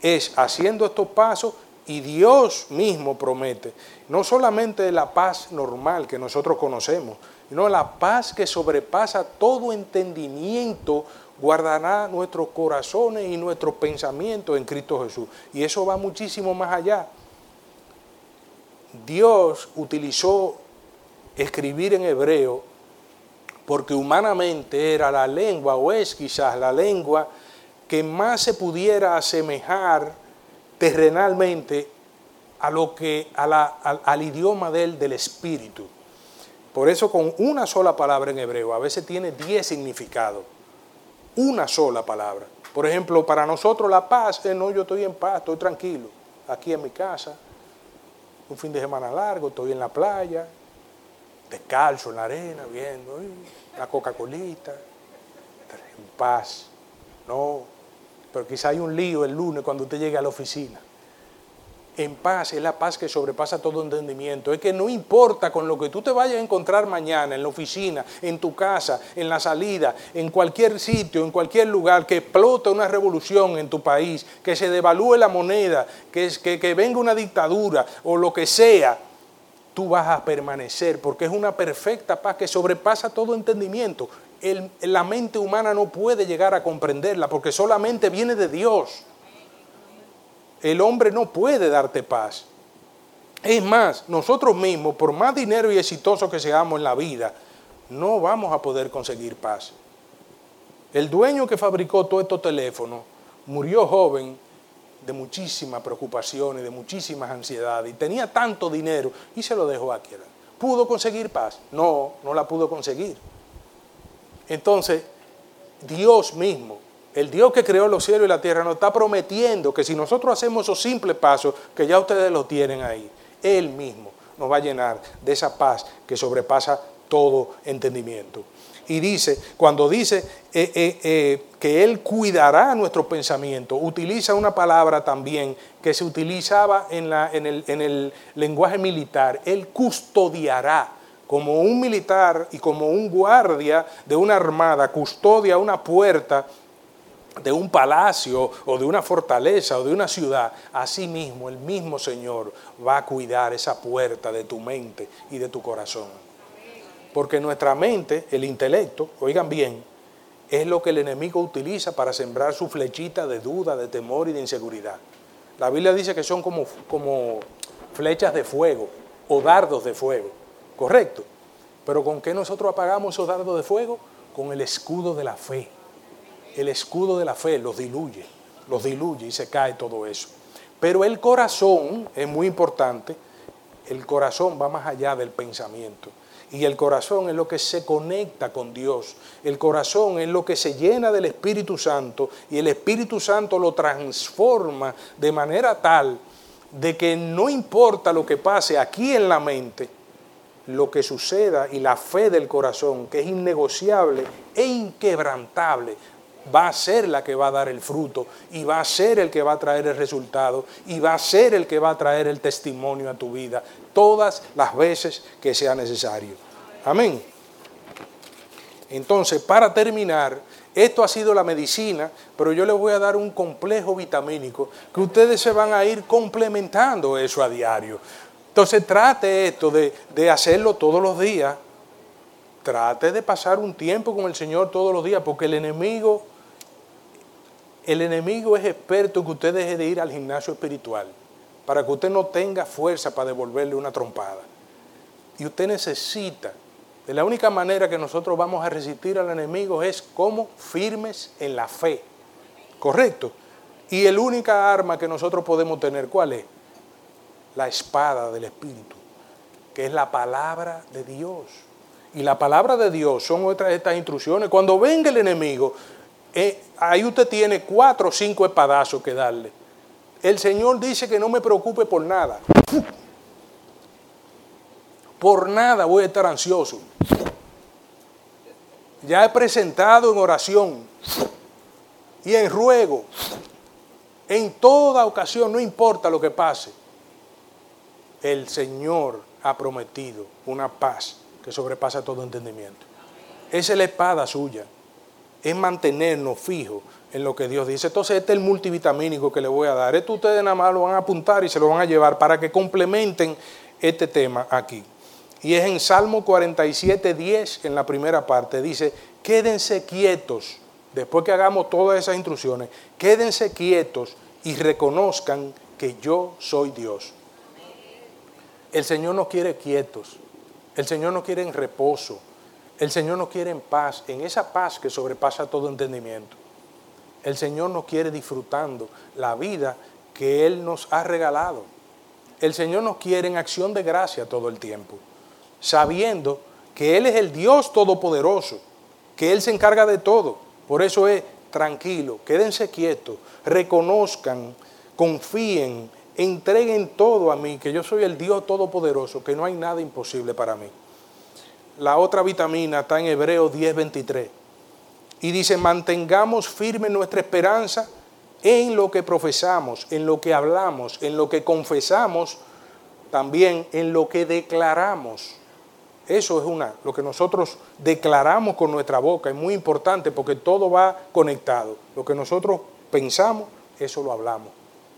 es haciendo estos pasos y Dios mismo promete, no solamente la paz normal que nosotros conocemos, sino la paz que sobrepasa todo entendimiento, guardará nuestros corazones y nuestros pensamientos en Cristo Jesús. Y eso va muchísimo más allá. Dios utilizó escribir en hebreo porque humanamente era la lengua, o es quizás la lengua que más se pudiera asemejar terrenalmente a lo que, al, idioma del, del espíritu. Por eso con una sola palabra en hebreo a veces tiene diez significados. Una sola palabra. Por ejemplo, para nosotros la paz es no, yo estoy en paz, estoy tranquilo, aquí en mi casa, un fin de semana largo, estoy en la playa, descalzo en la arena, viendo la Coca-Colita, en paz. No, pero quizá hay un lío el lunes cuando usted llegue a la oficina en paz, es la paz que sobrepasa todo entendimiento. Es que no importa con lo que tú te vayas a encontrar mañana en la oficina, en tu casa, en la salida, en cualquier sitio, en cualquier lugar, que explote una revolución en tu país, que se devalúe la moneda, que, que, que venga una dictadura o lo que sea, tú vas a permanecer porque es una perfecta paz que sobrepasa todo entendimiento. la mente humana no puede llegar a comprenderla porque solamente viene de Dios el hombre no puede darte paz. Es más, nosotros mismos, por más dinero y exitoso que seamos en la vida, no vamos a poder conseguir paz. El dueño que fabricó todos estos teléfonos murió joven de muchísimas preocupaciones, de muchísimas ansiedades, y tenía tanto dinero y se lo dejó aquí. ¿Pudo conseguir paz? No, no la pudo conseguir. Entonces, Dios mismo el Dios que creó los cielos y la tierra nos está prometiendo que si nosotros hacemos esos simples pasos, que ya ustedes lo tienen ahí, Él mismo nos va a llenar de esa paz que sobrepasa todo entendimiento. Y dice, cuando dice eh, eh, eh, que Él cuidará nuestro pensamiento, utiliza una palabra también que se utilizaba en, en, el, en el lenguaje militar, Él custodiará como un militar y como un guardia de una armada, custodia una puerta de un palacio o de una fortaleza o de una ciudad, así mismo el mismo Señor va a cuidar esa puerta de tu mente y de tu corazón. Porque nuestra mente, el intelecto, oigan bien, es lo que el enemigo utiliza para sembrar su flechita de duda, de temor y de inseguridad. La Biblia dice que son como, como flechas de fuego o dardos de fuego, ¿correcto? Pero ¿con qué nosotros apagamos esos dardos de fuego? Con el escudo de la fe el escudo de la fe los diluye, los diluye y se cae todo eso. Pero el corazón es muy importante, el corazón va más allá del pensamiento. Y el corazón es lo que se conecta con Dios. El corazón es lo que se llena del Espíritu Santo y el Espíritu Santo lo transforma de manera tal de que no importa lo que pase aquí en la mente, lo que suceda y la fe del corazón, que es innegociable e inquebrantable, va a ser la que va a dar el fruto y va a ser el que va a traer el resultado y va a ser el que va a traer el testimonio a tu vida todas las veces que sea necesario. Amén. Entonces, para terminar, esto ha sido la medicina, pero yo les voy a dar un complejo vitamínico que ustedes se van a ir complementando eso a diario. Entonces trate esto de, de hacerlo todos los días. Trate de pasar un tiempo con el Señor todos los días, porque el enemigo el enemigo es experto en que usted deje de ir al gimnasio espiritual para que usted no tenga fuerza para devolverle una trompada. Y usted necesita, de la única manera que nosotros vamos a resistir al enemigo es como firmes en la fe. ¿Correcto? Y el única arma que nosotros podemos tener, ¿cuál es? La espada del Espíritu, que es la palabra de Dios. Y la palabra de Dios son otras estas instrucciones. Cuando venga el enemigo, eh, ahí usted tiene cuatro o cinco espadazos que darle. El Señor dice que no me preocupe por nada. Por nada voy a estar ansioso. Ya he presentado en oración y en ruego, en toda ocasión, no importa lo que pase, el Señor ha prometido una paz que sobrepasa todo entendimiento. Esa es la espada suya, es mantenernos fijos en lo que Dios dice. Entonces este es el multivitamínico que le voy a dar. Esto ustedes nada más lo van a apuntar y se lo van a llevar para que complementen este tema aquí. Y es en Salmo 47, 10, en la primera parte, dice, quédense quietos, después que hagamos todas esas instrucciones, quédense quietos y reconozcan que yo soy Dios. El Señor no quiere quietos, el Señor no quiere en reposo, el Señor no quiere en paz, en esa paz que sobrepasa todo entendimiento. El Señor nos quiere disfrutando la vida que Él nos ha regalado. El Señor nos quiere en acción de gracia todo el tiempo, sabiendo que Él es el Dios todopoderoso, que Él se encarga de todo. Por eso es tranquilo, quédense quietos, reconozcan, confíen, entreguen todo a mí, que yo soy el Dios todopoderoso, que no hay nada imposible para mí. La otra vitamina está en Hebreos 10:23 y dice, mantengamos firme nuestra esperanza en lo que profesamos, en lo que hablamos, en lo que confesamos, también en lo que declaramos. Eso es una, lo que nosotros declaramos con nuestra boca, es muy importante porque todo va conectado. Lo que nosotros pensamos, eso lo hablamos.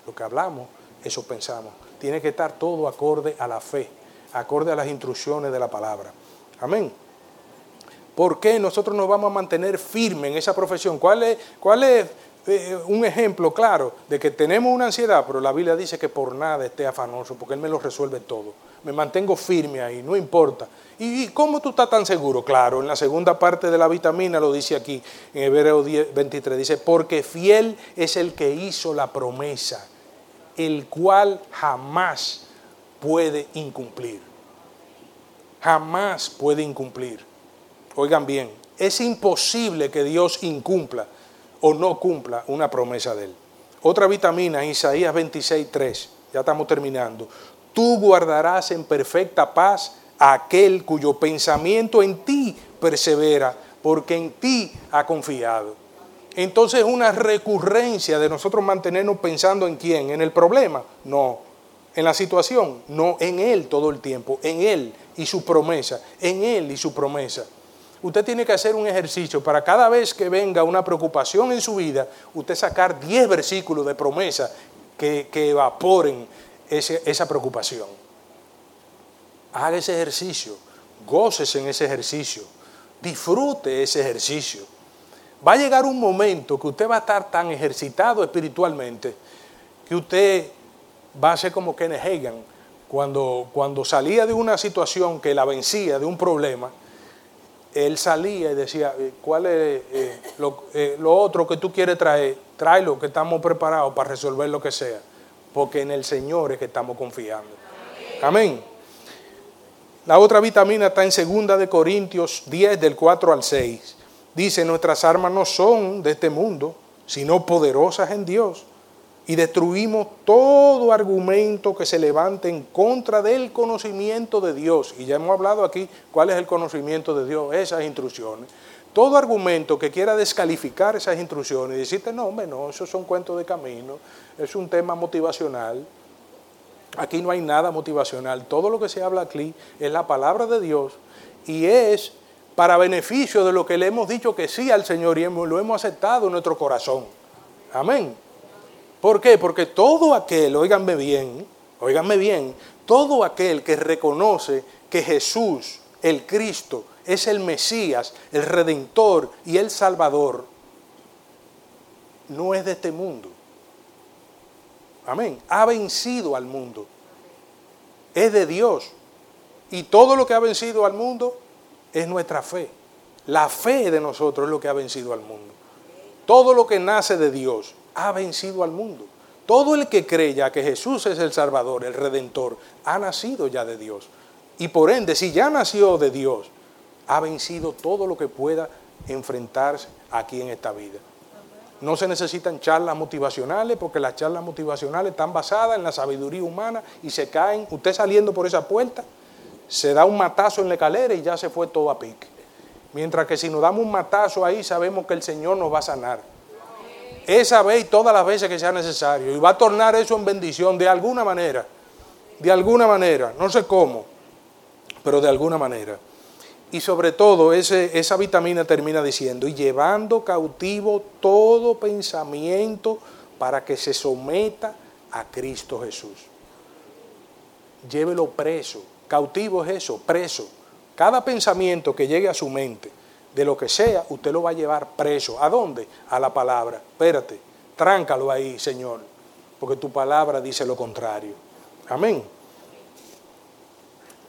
Lo que hablamos, eso pensamos. Tiene que estar todo acorde a la fe, acorde a las instrucciones de la palabra. Amén. ¿Por qué nosotros nos vamos a mantener firmes en esa profesión? ¿Cuál es, cuál es eh, un ejemplo claro de que tenemos una ansiedad, pero la Biblia dice que por nada esté afanoso, porque Él me lo resuelve todo. Me mantengo firme ahí, no importa. ¿Y cómo tú estás tan seguro? Claro, en la segunda parte de la vitamina lo dice aquí, en Hebreo 23, dice, porque fiel es el que hizo la promesa, el cual jamás puede incumplir. Jamás puede incumplir. Oigan bien, es imposible que Dios incumpla o no cumpla una promesa de Él. Otra vitamina, Isaías 26, 3, ya estamos terminando. Tú guardarás en perfecta paz a aquel cuyo pensamiento en ti persevera, porque en ti ha confiado. Entonces una recurrencia de nosotros mantenernos pensando en quién, en el problema, no, en la situación, no, en Él todo el tiempo, en Él y su promesa, en Él y su promesa usted tiene que hacer un ejercicio para cada vez que venga una preocupación en su vida, usted sacar 10 versículos de promesa que, evaporen esa preocupación. Haga ese ejercicio, gócese en ese ejercicio, disfrute ese ejercicio. Va a llegar un momento que usted va a estar tan ejercitado espiritualmente que usted va a ser como Kenneth Hagan cuando, cuando salía de una situación que la vencía, de un problema él salía y decía, eh, ¿cuál es eh, eh, lo, otro que tú quieres traer? Tráelo, que estamos preparados para resolver lo que sea. Porque en el Señor es que estamos confiando. Amén. La otra vitamina está en 2 de Corintios 10 del 4 al 6. Dice, nuestras armas no son de este mundo, sino poderosas en Dios y destruimos todo argumento que se levante en contra del conocimiento de Dios. Y ya hemos hablado aquí cuál es el conocimiento de Dios, esas instrucciones. Todo argumento que quiera descalificar esas instrucciones y decirte, no, hombre, no, esos son cuentos de camino, es un tema motivacional. Aquí no hay nada motivacional. Todo lo que se habla aquí es la palabra de Dios y es para beneficio de lo que le hemos dicho que sí al Señor y lo hemos aceptado en nuestro corazón. Amén. ¿Por qué? Porque todo aquel, oíganme bien, oíganme bien, todo aquel que reconoce que Jesús, el Cristo, es el Mesías, el Redentor y el Salvador, no es de este mundo. Amén. Ha vencido al mundo. Es de Dios. Y todo lo que ha vencido al mundo es nuestra fe. La fe de nosotros es lo que ha vencido al mundo. Todo lo que nace de Dios ha vencido al mundo. Todo el que cree ya que Jesús es el Salvador, el Redentor, ha nacido ya de Dios. Y por ende, si ya nació de Dios, ha vencido todo lo que pueda enfrentarse aquí en esta vida. No se necesitan charlas motivacionales porque las charlas motivacionales están basadas en la sabiduría humana y se caen. Usted saliendo por esa puerta, se da un matazo en la escalera y ya se fue todo a pique. Mientras que si nos damos un matazo ahí, sabemos que el Señor nos va a sanar Esa vez y todas las veces que sea necesario. Y va a tornar eso en bendición de alguna manera. De alguna manera. No sé cómo, pero de alguna manera. Y sobre todo, ese, esa vitamina termina diciendo, y llevando cautivo todo pensamiento para que se someta a Cristo Jesús. Llévelo preso. Cautivo es eso, preso. Cada pensamiento que llegue a su mente, de lo que sea, usted lo va a llevar preso. ¿A dónde? A la palabra. Espérate, tráncalo ahí, Señor, porque tu palabra dice lo contrario. Amén.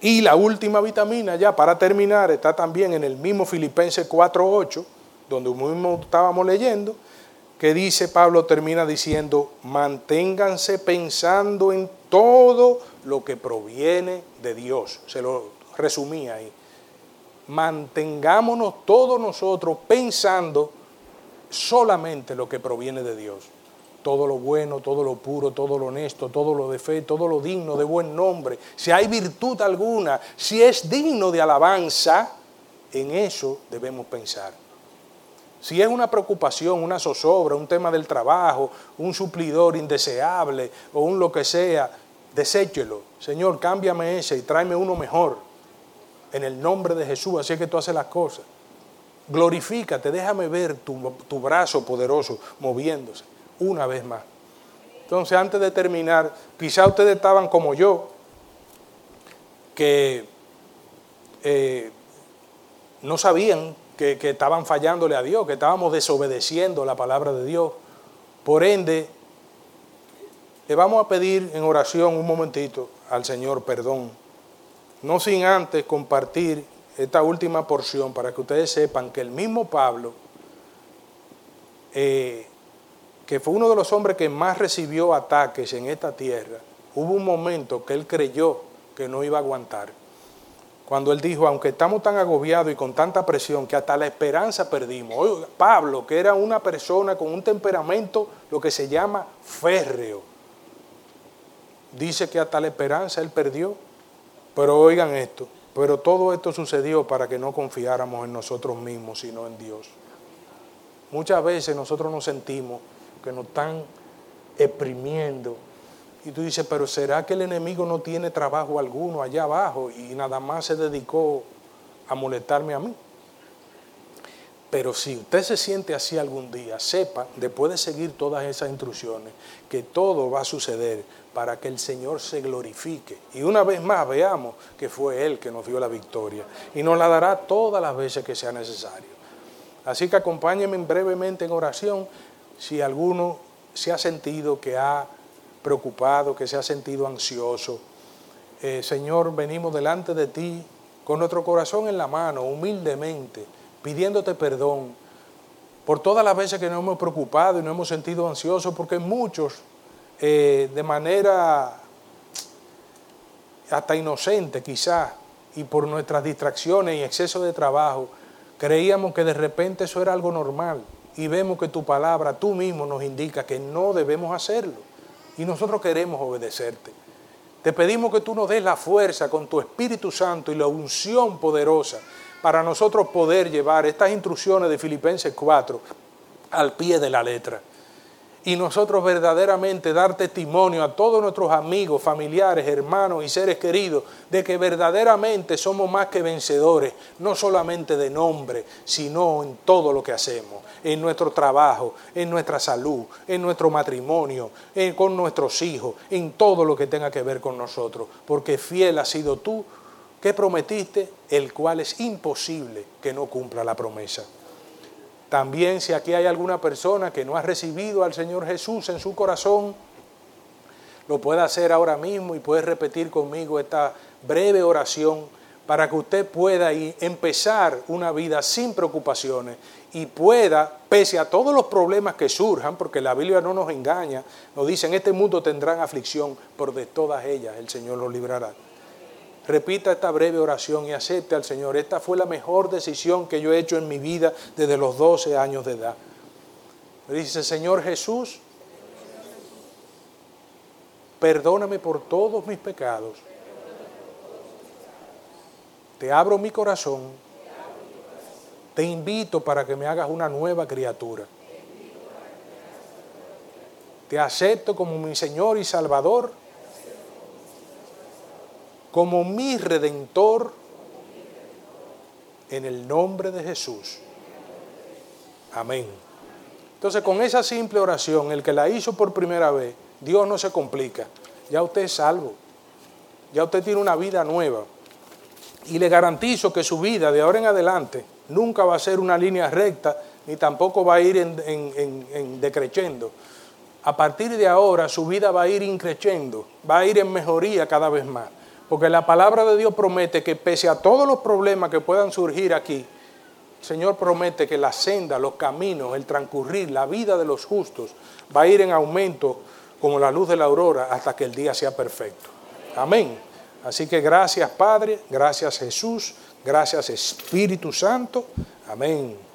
Y la última vitamina, ya para terminar, está también en el mismo Filipenses 4.8, donde mismo estábamos leyendo, que dice, Pablo termina diciendo, manténganse pensando en todo lo que proviene de Dios. Se lo resumí ahí mantengámonos todos nosotros pensando solamente lo que proviene de Dios. Todo lo bueno, todo lo puro, todo lo honesto, todo lo de fe, todo lo digno de buen nombre. Si hay virtud alguna, si es digno de alabanza, en eso debemos pensar. Si es una preocupación, una zozobra, un tema del trabajo, un suplidor indeseable o un lo que sea, deséchelo. Señor, cámbiame ese y tráeme uno mejor en el nombre de Jesús, así es que tú haces las cosas. Glorifícate, déjame ver tu, tu brazo poderoso moviéndose una vez más. Entonces, antes de terminar, quizá ustedes estaban como yo, que eh, no sabían que, que, estaban fallándole a Dios, que estábamos desobedeciendo la palabra de Dios. Por ende, le vamos a pedir en oración un momentito al Señor perdón no sin antes compartir esta última porción para que ustedes sepan que el mismo Pablo, eh, que fue uno de los hombres que más recibió ataques en esta tierra, hubo un momento que él creyó que no iba a aguantar. Cuando él dijo, aunque estamos tan agobiados y con tanta presión que hasta la esperanza perdimos. Pablo, que era una persona con un temperamento, lo que se llama férreo, dice que hasta la esperanza él perdió. Pero oigan esto, pero todo esto sucedió para que no confiáramos en nosotros mismos, sino en Dios. Muchas veces nosotros nos sentimos que nos están exprimiendo. Y tú dices, pero ¿será que el enemigo no tiene trabajo alguno allá abajo y nada más se dedicó a molestarme a mí? Pero si usted se siente así algún día, sepa, después de seguir todas esas instrucciones, que todo va a suceder para que el Señor se glorifique. Y una vez más veamos que fue Él que nos dio la victoria y nos la dará todas las veces que sea necesario. Así que acompáñenme brevemente en oración si alguno se ha sentido que ha preocupado, que se ha sentido ansioso. Eh, Señor, venimos delante de ti con nuestro corazón en la mano, humildemente, pidiéndote perdón por todas las veces que nos hemos preocupado y nos hemos sentido ansiosos, porque muchos eh, de manera hasta inocente quizás, y por nuestras distracciones y exceso de trabajo, creíamos que de repente eso era algo normal. Y vemos que tu palabra, tú mismo nos indica que no debemos hacerlo. Y nosotros queremos obedecerte. Te pedimos que tú nos des la fuerza con tu Espíritu Santo y la unción poderosa para nosotros poder llevar estas instrucciones de Filipenses 4 al pie de la letra. Y nosotros verdaderamente dar testimonio a todos nuestros amigos, familiares, hermanos y seres queridos de que verdaderamente somos más que vencedores, no solamente de nombre, sino en todo lo que hacemos, en nuestro trabajo, en nuestra salud, en nuestro matrimonio, con nuestros hijos, en todo lo que tenga que ver con nosotros, porque fiel has sido tú que prometiste, el cual es imposible que no cumpla la promesa. También si aquí hay alguna persona que no ha recibido al Señor Jesús en su corazón, lo puede hacer ahora mismo y puede repetir conmigo esta breve oración para que usted pueda empezar una vida sin preocupaciones y pueda, pese a todos los problemas que surjan, porque la Biblia no nos engaña, nos dice, en este mundo tendrán aflicción, pero de todas ellas el Señor los librará repita esta breve oración y acepte al Señor. Esta fue la mejor decisión que yo he hecho en mi vida desde los 12 años de edad. dice, Señor Jesús, perdóname por todos mis pecados. Te abro mi corazón. Te invito para que me hagas una nueva criatura. Te acepto como mi Señor y Salvador, como mi Redentor, en el nombre de Jesús. Amén. Entonces, con esa simple oración, el que la hizo por primera vez, Dios no se complica. Ya usted es salvo. Ya usted tiene una vida nueva. Y le garantizo que su vida de ahora en adelante nunca va a ser una línea recta, ni tampoco va a ir en, en, decreciendo. A partir de ahora su vida va a ir increciendo, va a ir en mejoría cada vez más. Porque la palabra de Dios promete que pese a todos los problemas que puedan surgir aquí, el Señor promete que la senda, los caminos, el transcurrir, la vida de los justos va a ir en aumento como la luz de la aurora hasta que el día sea perfecto. Amén. Así que gracias Padre, gracias Jesús, gracias Espíritu Santo. Amén.